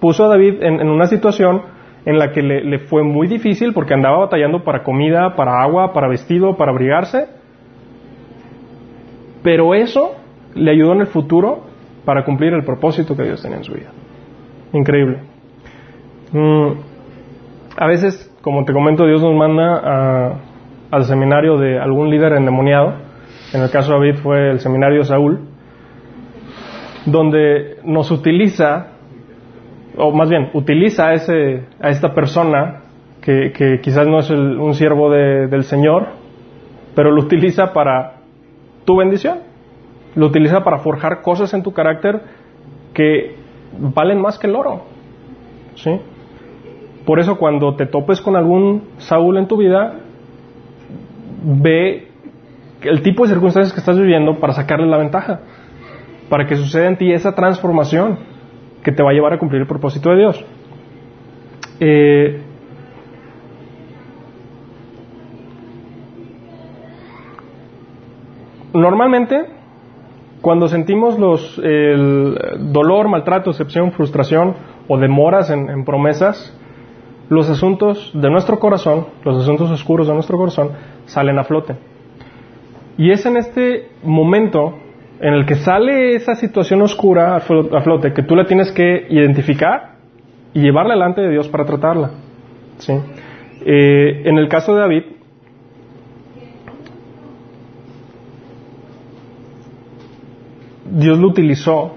puso a David en, una situación en la que le, fue muy difícil porque andaba batallando para comida, para agua, para vestido, para abrigarse. Pero eso le ayudó en el futuro para cumplir el propósito que Dios tenía en su vida. Increíble. Mm, a veces, como te comento, Dios nos manda al seminario de algún líder endemoniado. En el caso de David fue el seminario de Saúl, donde nos utiliza, o más bien, utiliza a, ese, a esta persona que, quizás no es un siervo del Señor, pero lo utiliza para tu bendición. Lo utiliza para forjar cosas en tu carácter que valen más que el oro. ¿Sí? Por eso cuando te topes con algún Saúl en tu vida, ve el tipo de circunstancias que estás viviendo para sacarle la ventaja, para que suceda en ti esa transformación que te va a llevar a cumplir el propósito de Dios. Eh, normalmente, cuando sentimos los, dolor, maltrato, excepción, frustración o demoras en promesas, los asuntos de nuestro corazón, los asuntos oscuros de nuestro corazón, salen a flote. Y es en este momento en el que sale esa situación oscura a flote que tú la tienes que identificar y llevarla delante de Dios para tratarla. ¿sí? Eh, en el caso de David, Dios lo utilizó,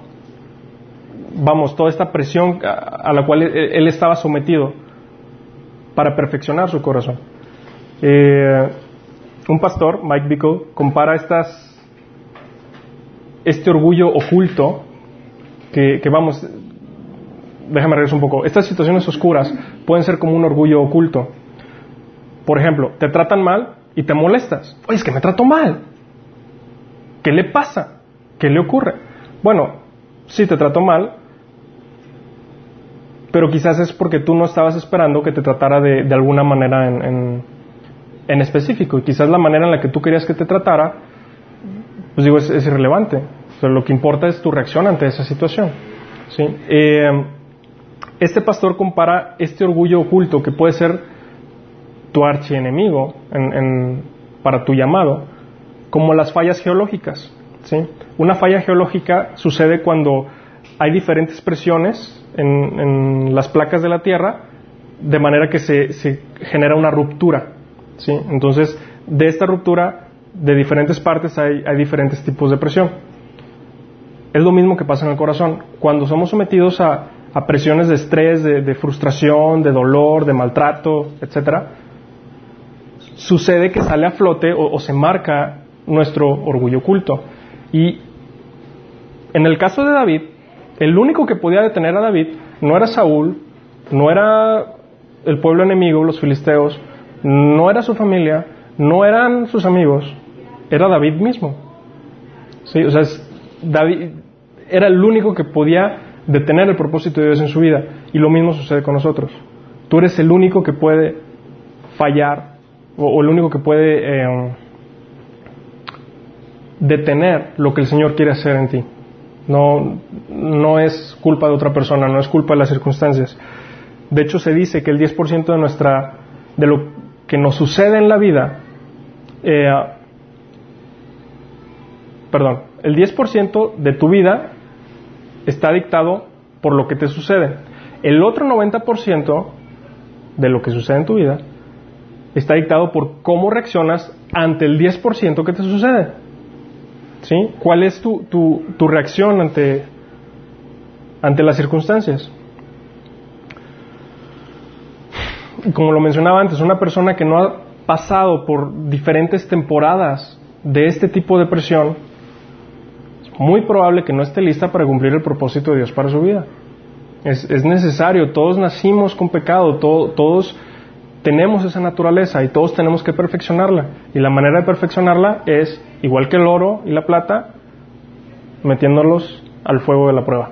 vamos, toda esta presión a la cual él estaba sometido para perfeccionar su corazón. Eh, un pastor, Mike Bickle, compara estas, este orgullo oculto que, vamos, déjame regresar un poco, estas situaciones oscuras pueden ser como un orgullo oculto. Por ejemplo, te tratan mal y te molestas. Oye, es que me trato mal. ¿Qué le pasa? ¿Qué le ocurre? Bueno, si te trato mal, pero quizás es porque tú no estabas esperando que te tratara de, alguna manera en, específico. Y quizás la manera en la que tú querías que te tratara, pues digo, es, irrelevante. Pero lo que importa es tu reacción ante esa situación. ¿sí? Eh, este pastor compara este orgullo oculto que puede ser tu archienemigo en, para tu llamado, como las fallas geológicas. ¿sí? Una falla geológica sucede cuando hay diferentes presiones en, las placas de la Tierra, de manera que se, genera una ruptura. ¿sí? Entonces, de esta ruptura, de diferentes partes hay, diferentes tipos de presión. Es lo mismo que pasa en el corazón. Cuando somos sometidos a, presiones de estrés, de, frustración, de dolor, de maltrato, etcétera, sucede que sale a flote o, se marca nuestro orgullo oculto. Y en el caso de David, el único que podía detener a David no era Saúl, no era el pueblo enemigo, los filisteos, no era su familia, no eran sus amigos, era David mismo. ¿Sí? O sea, David era el único que podía detener el propósito de Dios en su vida. Y lo mismo sucede con nosotros. Tú eres el único que puede fallar o, el único que puede eh, detener lo que el Señor quiere hacer en ti. No, no es culpa de otra persona, no es culpa de las circunstancias. De hecho, se dice que el 10% de nuestra, de lo que nos sucede en la vida, eh, perdón, el 10% de tu vida está dictado por lo que te sucede. El otro 90% de lo que sucede en tu vida está dictado por cómo reaccionas ante el 10% que te sucede. ¿Sí? ¿Cuál es tu, tu, reacción ante, ante las circunstancias? Como lo mencionaba antes, una persona que no ha pasado por diferentes temporadas de este tipo de presión, es muy probable que no esté lista para cumplir el propósito de Dios para su vida. Es, es necesario, todos nacimos con pecado, todos tenemos esa naturaleza y todos tenemos que perfeccionarla. Y la manera de perfeccionarla es, igual que el oro y la plata, metiéndolos al fuego de la prueba.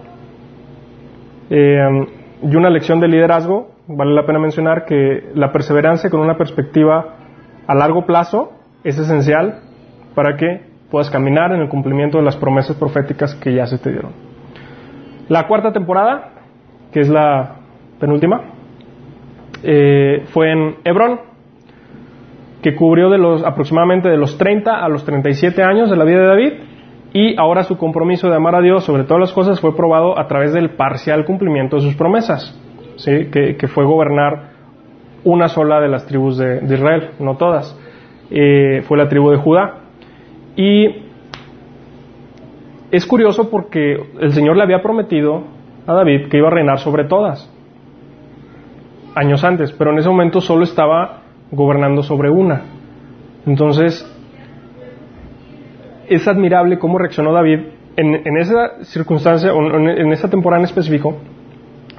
Eh, y una lección de liderazgo, vale la pena mencionar que la perseverancia con una perspectiva a largo plazo es esencial para que puedas caminar en el cumplimiento de las promesas proféticas que ya se te dieron. La cuarta temporada, que es la penúltima, eh, fue en Hebrón, que cubrió de los, aproximadamente de los 30 a los 37 años de la vida de David, y ahora su compromiso de amar a Dios sobre todas las cosas fue probado a través del parcial cumplimiento de sus promesas, que, fue gobernar una sola de las tribus de, Israel, no todas, eh, fue la tribu de Judá. Y es curioso porque el Señor le había prometido a David que iba a reinar sobre todas años antes, pero en ese momento solo estaba gobernando sobre una. Entonces, es admirable cómo reaccionó David en, esa circunstancia, en, en esa temporada en específico,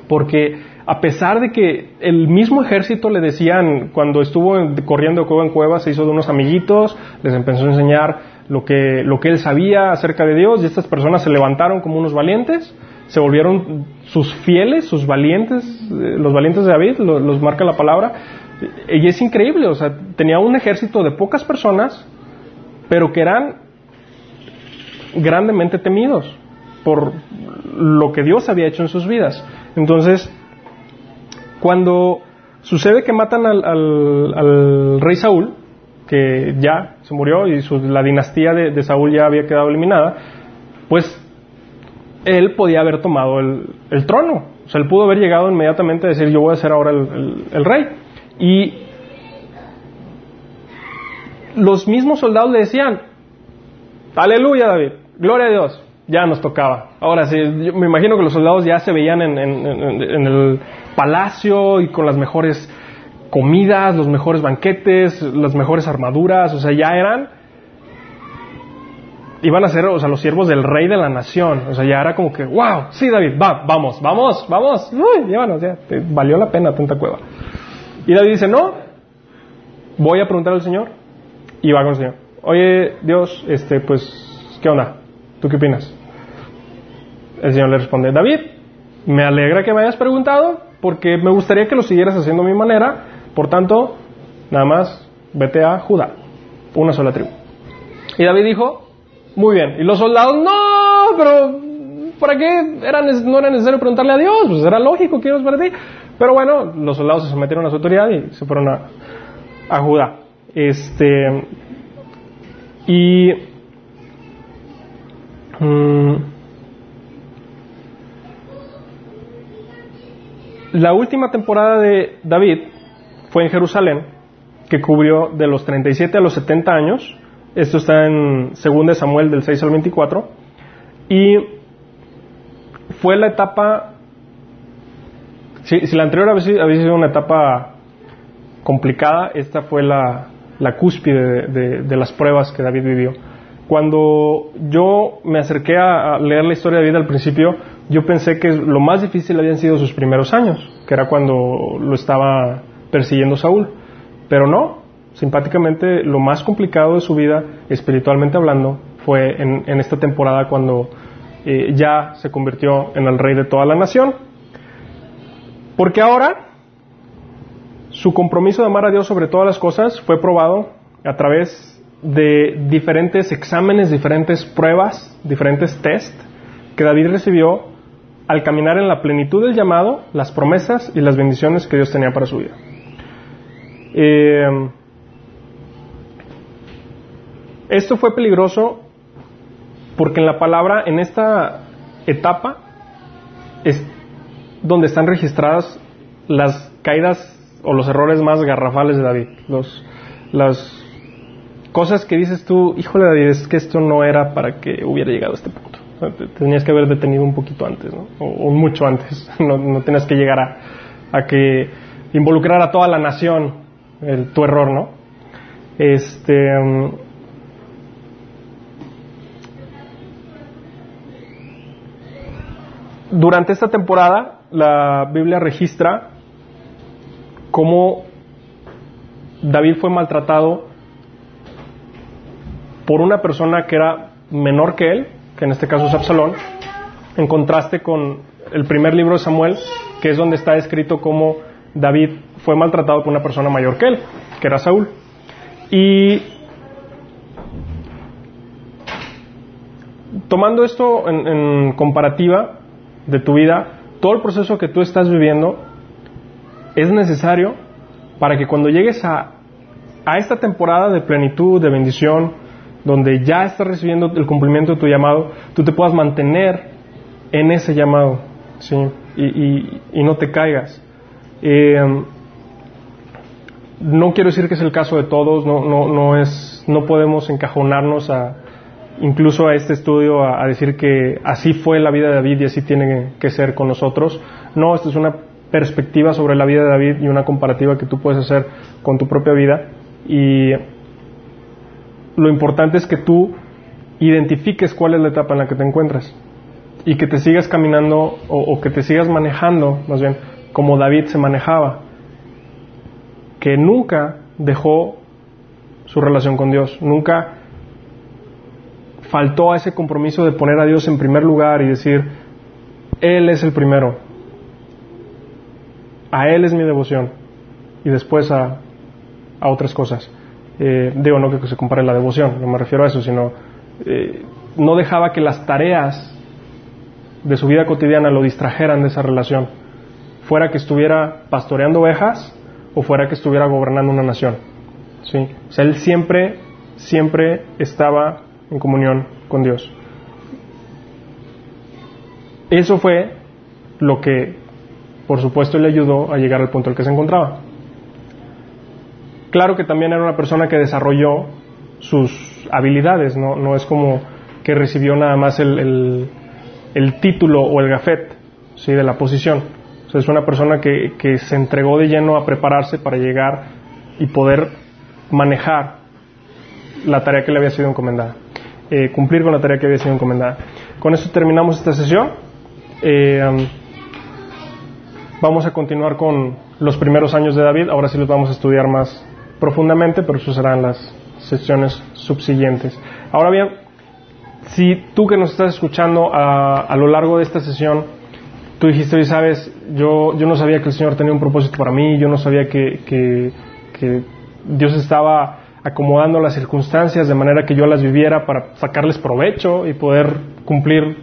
porque a pesar de que el mismo ejército le decían, cuando estuvo corriendo de cueva en cueva, se hizo de unos amiguitos, les empezó a enseñar lo que, lo que él sabía acerca de Dios, y estas personas se levantaron como unos valientes, se volvieron sus fieles, sus valientes, eh, los valientes de David, los, marca la palabra, y es increíble, o sea, tenía un ejército de pocas personas, pero que eran grandemente temidos por lo que Dios había hecho en sus vidas. Entonces, cuando sucede que matan al, rey Saúl, que ya se murió y la dinastía de, Saúl ya había quedado eliminada, pues él podía haber tomado el, trono. O sea, él pudo haber llegado inmediatamente a decir, yo voy a ser ahora el, rey. Y los mismos soldados le decían, aleluya David, gloria a Dios, ya nos tocaba. Ahora sí, me imagino que los soldados ya se veían en, el palacio y con las mejores comidas, los mejores banquetes, las mejores armaduras, o sea, ya eran iban a ser, o sea, los siervos del rey de la nación. O sea, ya era como que, wow, sí, David, va, vamos, vamos, vamos, uy, llévanos, ya, te valió la pena tanta cueva. Y David dice, no, voy a preguntar al Señor. Y va con el Señor. Oye, Dios, este, pues, ¿qué onda? ¿Tú qué opinas? El Señor le responde, David, me alegra que me hayas preguntado, porque me gustaría que lo siguieras haciendo a mi manera. Por tanto, nada más, vete a Judá, una sola tribu. Y David dijo, muy bien. Y los soldados, no, pero ¿para qué no era necesario preguntarle a Dios? Pues era lógico que Dios para ti. Pero bueno, los soldados se sometieron a su autoridad y se fueron a, a Judá. Este, y mm, la última temporada de David fue en Jerusalén, que cubrió de los 37 a los 70 años esto está en 2 Samuel del 6 al 24. Y fue la etapa si, la anterior había sido, una etapa complicada, esta fue la, cúspide de, las pruebas que David vivió. Cuando yo me acerqué a, leer la historia de David al principio, yo pensé que lo más difícil habían sido sus primeros años, que era cuando lo estaba persiguiendo Saúl. Pero no, simpáticamente lo más complicado de su vida, espiritualmente hablando, fue en, esta temporada cuando eh, ya se convirtió en el rey de toda la nación. Porque ahora su compromiso de amar a Dios sobre todas las cosas fue probado a través de diferentes exámenes, diferentes pruebas, diferentes test que David recibió al caminar en la plenitud del llamado, las promesas y las bendiciones que Dios tenía para su vida. Eh, esto fue peligroso porque en la palabra, en esta etapa, es donde están registradas las caídas o los errores más garrafales de David, los, las cosas que dices tú, híjole David, es que esto no era para que hubiera llegado a este punto. Tenías que haber detenido un poquito antes, o, mucho antes. No, no tenías que llegar a, a que involucrar a toda la nación el, tu error, ¿no? Este, um, durante esta temporada la Biblia registra cómo David fue maltratado por una persona que era menor que él, que en este caso es Absalón, en contraste con el primer libro de Samuel, que es donde está escrito cómo David fue maltratado por una persona mayor que él, que era Saúl. Y tomando esto en, comparativa de tu vida, todo el proceso que tú estás viviendo es necesario para que cuando llegues a, a esta temporada de plenitud, de bendición, donde ya estás recibiendo el cumplimiento de tu llamado, tú te puedas mantener en ese llamado, ¿sí? Y, no te caigas. Eh, no quiero decir que es el caso de todos, no, no, no, es, no podemos encajonarnos a, incluso a este estudio a, decir que así fue la vida de David y así tiene que ser con nosotros. No, esto es una perspectiva sobre la vida de David y una comparativa que tú puedes hacer con tu propia vida. Y lo importante es que tú identifiques cuál es la etapa en la que te encuentras y que te sigas caminando o, que te sigas manejando, más bien, como David se manejaba, que nunca dejó su relación con Dios, nunca faltó a ese compromiso de poner a Dios en primer lugar y decir, Él es el primero, a Él es mi devoción y después a, a otras cosas. Eh, digo, no que se compare la devoción, no me refiero a eso, sino eh, no dejaba que las tareas de su vida cotidiana lo distrajeran de esa relación, fuera que estuviera pastoreando ovejas o fuera que estuviera gobernando una nación. ¿sí? O sea, él siempre, siempre estaba en comunión con Dios. Eso fue lo que, por supuesto, le ayudó a llegar al punto al que se encontraba. Claro que también era una persona que desarrolló sus habilidades, no, no es como que recibió nada más el, el, título o el gafet ¿sí? de la posición. Es una persona que, que se entregó de lleno a prepararse para llegar y poder manejar la tarea que le había sido encomendada, eh, cumplir con la tarea que había sido encomendada. Con esto terminamos esta sesión. Eh, vamos a continuar con los primeros años de David. Ahora sí los vamos a estudiar más profundamente, pero eso serán las sesiones subsiguientes. Ahora bien, si tú que nos estás escuchando a, lo largo de esta sesión, tú dijiste, oye, sabes, yo, yo no sabía que el Señor tenía un propósito para mí, yo no sabía que, que, Dios estaba acomodando las circunstancias de manera que yo las viviera para sacarles provecho y poder cumplir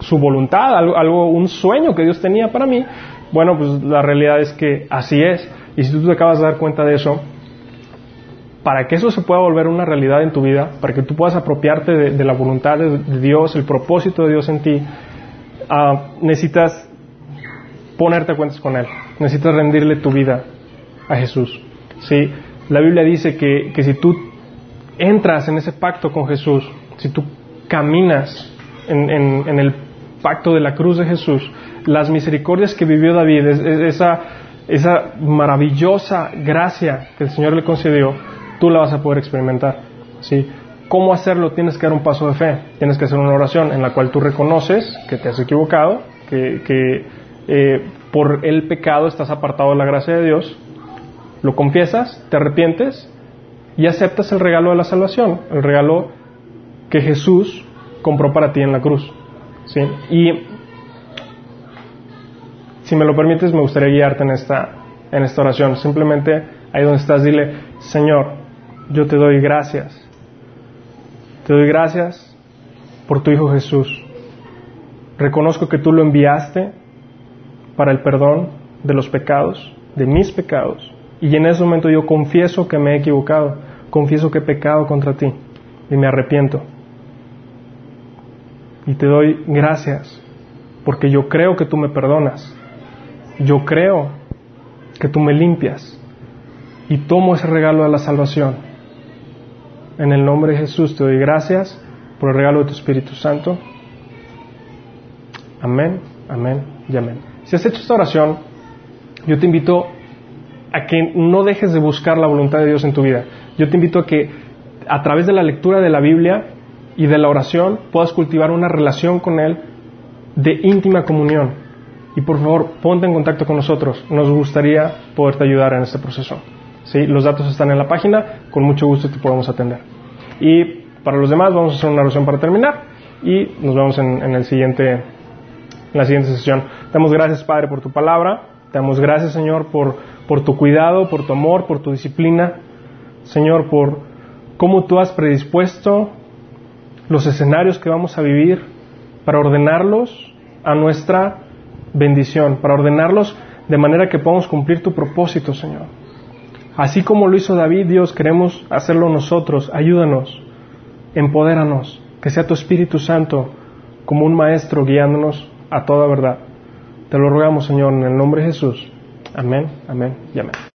su voluntad, algo, algo, un sueño que Dios tenía para mí. Bueno, pues la realidad es que así es. Y si tú te acabas de dar cuenta de eso, para que eso se pueda volver una realidad en tu vida, para que tú puedas apropiarte de, la voluntad de, Dios, el propósito de Dios en ti, ah, necesitas ponerte a cuentas con Él, necesitas rendirle tu vida a Jesús. ¿sí? La Biblia dice que, que si tú entras en ese pacto con Jesús, si tú caminas en, en, el pacto de la cruz de Jesús, las misericordias que vivió David, esa, esa maravillosa gracia que el Señor le concedió, tú la vas a poder experimentar. ¿sí? ¿Cómo hacerlo? Tienes que dar un paso de fe, tienes que hacer una oración en la cual tú reconoces que te has equivocado, que, eh, por el pecado estás apartado de la gracia de Dios, lo confiesas, te arrepientes y aceptas el regalo de la salvación, el regalo que Jesús compró para ti en la cruz. ¿sí? Y si me lo permites, me gustaría guiarte en esta, en esta oración. Simplemente ahí donde estás, dile, Señor, yo te doy gracias. Te doy gracias por tu Hijo Jesús. Reconozco que tú lo enviaste para el perdón de los pecados, de mis pecados. Y en ese momento yo confieso que me he equivocado, confieso que he pecado contra ti y me arrepiento. Y te doy gracias porque yo creo que tú me perdonas. Yo creo que tú me limpias y tomo ese regalo de la salvación. En el nombre de Jesús te doy gracias por el regalo de tu Espíritu Santo. Amén, amén y amén. Si has hecho esta oración, yo te invito a que no dejes de buscar la voluntad de Dios en tu vida. Yo te invito a que a través de la lectura de la Biblia y de la oración puedas cultivar una relación con Él de íntima comunión. Y por favor, ponte en contacto con nosotros. Nos gustaría poderte ayudar en este proceso. ¿Sí? Los datos están en la página, con mucho gusto te podemos atender. Y para los demás vamos a hacer una oración para terminar y nos vemos en, el siguiente, en la siguiente sesión. Damos gracias, Padre, por tu palabra. Te damos gracias, Señor, por, por tu cuidado, por tu amor, por tu disciplina. Señor, por cómo tú has predispuesto los escenarios que vamos a vivir para ordenarlos a nuestra bendición, para ordenarlos de manera que podamos cumplir tu propósito, Señor. Así como lo hizo David, Dios, queremos hacerlo nosotros. Ayúdanos, empodéranos, que sea tu Espíritu Santo como un maestro guiándonos a toda verdad. Te lo rogamos, Señor, en el nombre de Jesús. Amén, amén y amén.